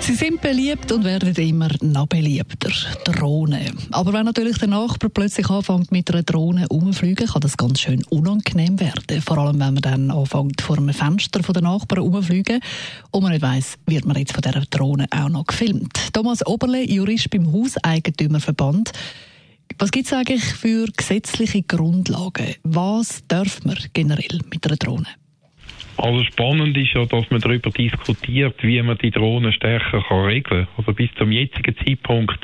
Sie sind beliebt und werden immer noch beliebter. Drohnen. Aber wenn natürlich der Nachbar plötzlich anfängt mit einer Drohne umzufliegen, kann das ganz schön unangenehm werden. Vor allem, wenn man dann anfängt vor einem Fenster der Nachbarn umzufliegen und man nicht weiss, wird man jetzt von dieser Drohne auch noch gefilmt. Thomas Oberle, Jurist beim Hauseigentümerverband. Was gibt es eigentlich für gesetzliche Grundlagen? Was darf man generell mit einer Drohne? Also spannend ist ja, dass man darüber diskutiert, wie man die Drohnen stärker kann regeln kann. Also bis zum jetzigen Zeitpunkt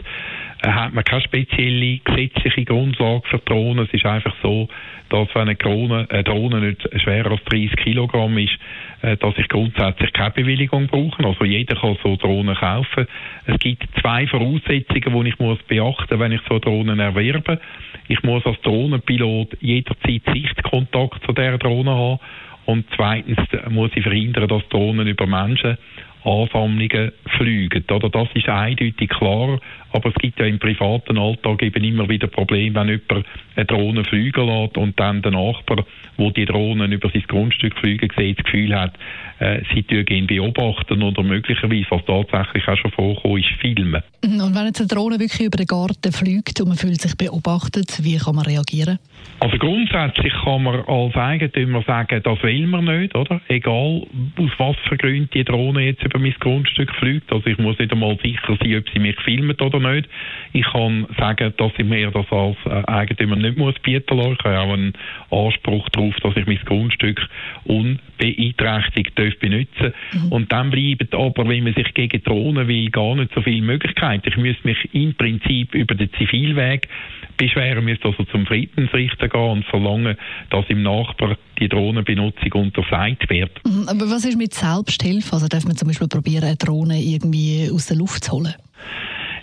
äh, hat man keine spezielle gesetzliche Grundlage für Drohnen. Es ist einfach so, dass wenn eine Drohne, eine Drohne nicht schwerer als 30 Kilogramm ist, äh, dass ich grundsätzlich keine Bewilligung brauche. Also jeder kann so Drohnen kaufen. Es gibt zwei Voraussetzungen, die ich muss beachten, wenn ich so Drohnen erwerbe. Ich muss als Drohnenpilot jederzeit Sichtkontakt zu der Drohne haben und zweitens muss ich verhindern, dass Drohnen über Menschen Ansammlungen fliegen. Oder das ist eindeutig klar, aber es gibt ja im privaten Alltag eben immer wieder Probleme, wenn jemand eine Drohne fliegen lässt und dann der Nachbar, wo die Drohnen über sein Grundstück fliegen sieht, das Gefühl hat, äh, sie ihn beobachten oder möglicherweise, was tatsächlich auch schon vorkommt, ist filmen. Und wenn jetzt eine Drohne wirklich über den Garten fliegt und man fühlt sich beobachtet, wie kann man reagieren? Also grundsätzlich kann man als Eigentümer sagen, das will man nicht, oder? Egal aus was für Gründen die Drohne jetzt über mein Grundstück fliegt. Also ich muss nicht einmal sicher sein, ob sie mich filmt oder nicht. Ich kann sagen, dass ich mir das als äh, Eigentümer nicht muss bieten lassen. Ich habe auch einen Anspruch darauf, dass ich mein Grundstück unbeeinträchtigt benutzen mhm. Und dann bleiben aber, wenn man sich gegen Drohnen will, gar nicht so viele Möglichkeiten. Ich müsste mich im Prinzip über den Zivilweg beschweren, müsste also zum Friedensrichter gehen und verlangen, dass im Nachbar die Drohnenbenutzung untersagt wird. Mhm, aber was ist mit Selbsthilfe? Also darf man zum Beispiel probieren, eine Drohne irgendwie aus der Luft zu holen?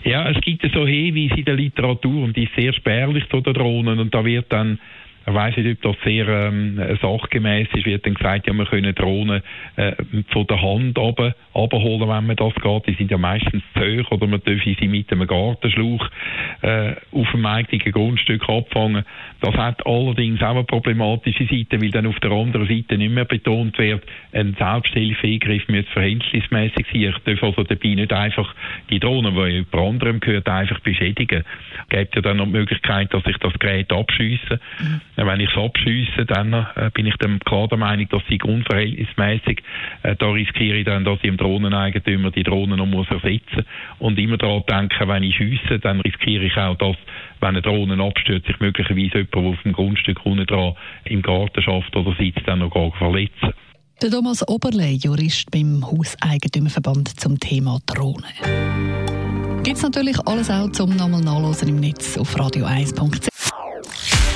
Ja, es gibt so Hinweise in der Literatur und die ist sehr spärlich zu den Drohnen und da wird dann ich weiß nicht, ob das sehr ähm, sachgemäß ist, wird dann gesagt, ja, wir können Drohnen äh, von der Hand runterholen, wenn man das geht. Die sind ja meistens zu hoch oder man dürfen sie mit einem Gartenschlauch äh, auf dem eigenen Grundstück abfangen. Das hat allerdings auch eine problematische Seite, weil dann auf der anderen Seite nicht mehr betont wird, ein Selbsthilfeingriff müsste verhältnismäßig sein. Ich darf also dabei nicht einfach die Drohne, die jemand anderem gehört, einfach beschädigen. Es gibt ja dann noch die Möglichkeit, dass ich das Gerät abschiesse. Mhm. Wenn ich es abschiesse, dann äh, bin ich dann klar der Meinung, dass sie unverhältnismäßig, äh, da riskiere ich dann, dass ich dem Drohneneigentümer die Drohne noch muss ersetzen und immer daran denken, wenn ich schiesse, dann riskiere ich auch, dass wenn eine Drohne abstürzt, sich möglicherweise jemand, der auf dem Grundstück unten dran im Garten schafft oder sitzt, dann noch gar verletzen. Der Thomas Oberle, Jurist beim Hauseigentümerverband zum Thema Drohnen. Gibt es natürlich alles auch zum nochmal nachlesen im Netz auf radio1.ch.